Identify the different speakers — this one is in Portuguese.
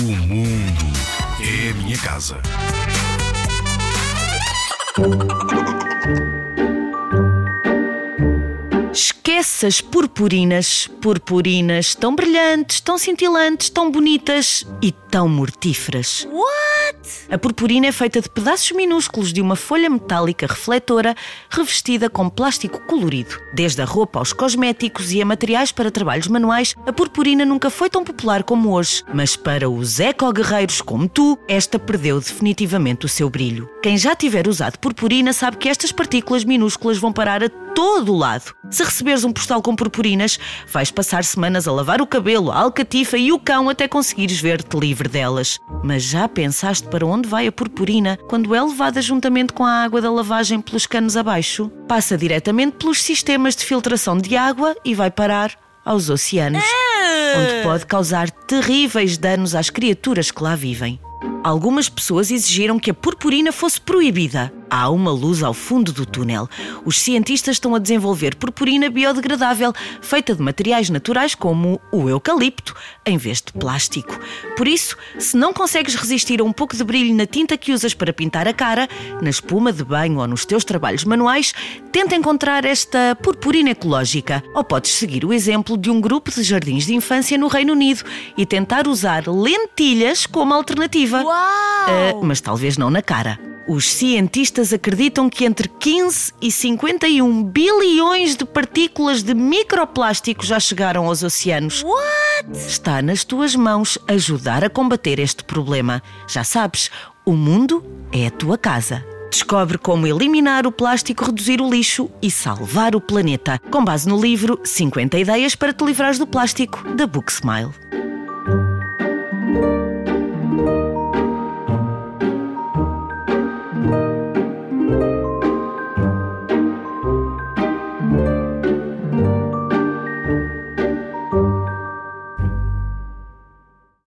Speaker 1: O mundo é a minha casa.
Speaker 2: Esquece as purpurinas, purpurinas tão brilhantes, tão cintilantes, tão bonitas e tão mortíferas.
Speaker 3: What?
Speaker 2: A purpurina é feita de pedaços minúsculos de uma folha metálica refletora revestida com plástico colorido. Desde a roupa aos cosméticos e a materiais para trabalhos manuais, a purpurina nunca foi tão popular como hoje. Mas para os eco-guerreiros como tu, esta perdeu definitivamente o seu brilho. Quem já tiver usado purpurina sabe que estas partículas minúsculas vão parar a todo o lado. Se receberes um postal com purpurinas, vais passar semanas a lavar o cabelo, a alcatifa e o cão até conseguires ver-te livre delas. Mas já pensaste para onde vai a purpurina quando é levada juntamente com a água da lavagem pelos canos abaixo? Passa diretamente pelos sistemas de filtração de água e vai parar aos oceanos, onde pode causar terríveis danos às criaturas que lá vivem. Algumas pessoas exigiram que a purpurina fosse proibida. Há uma luz ao fundo do túnel. Os cientistas estão a desenvolver purpurina biodegradável, feita de materiais naturais como o eucalipto, em vez de plástico. Por isso, se não consegues resistir a um pouco de brilho na tinta que usas para pintar a cara, na espuma de banho ou nos teus trabalhos manuais, tenta encontrar esta purpurina ecológica. Ou podes seguir o exemplo de um grupo de jardins de infância no Reino Unido e tentar usar lentilhas como alternativa.
Speaker 3: Uau!
Speaker 2: Ah, mas talvez não na cara. Os cientistas acreditam que entre 15 e 51 bilhões de partículas de microplástico já chegaram aos oceanos.
Speaker 3: What?
Speaker 2: Está nas tuas mãos ajudar a combater este problema. Já sabes, o mundo é a tua casa. Descobre como eliminar o plástico, reduzir o lixo e salvar o planeta, com base no livro 50 ideias para te livrares do plástico, da Book Smile.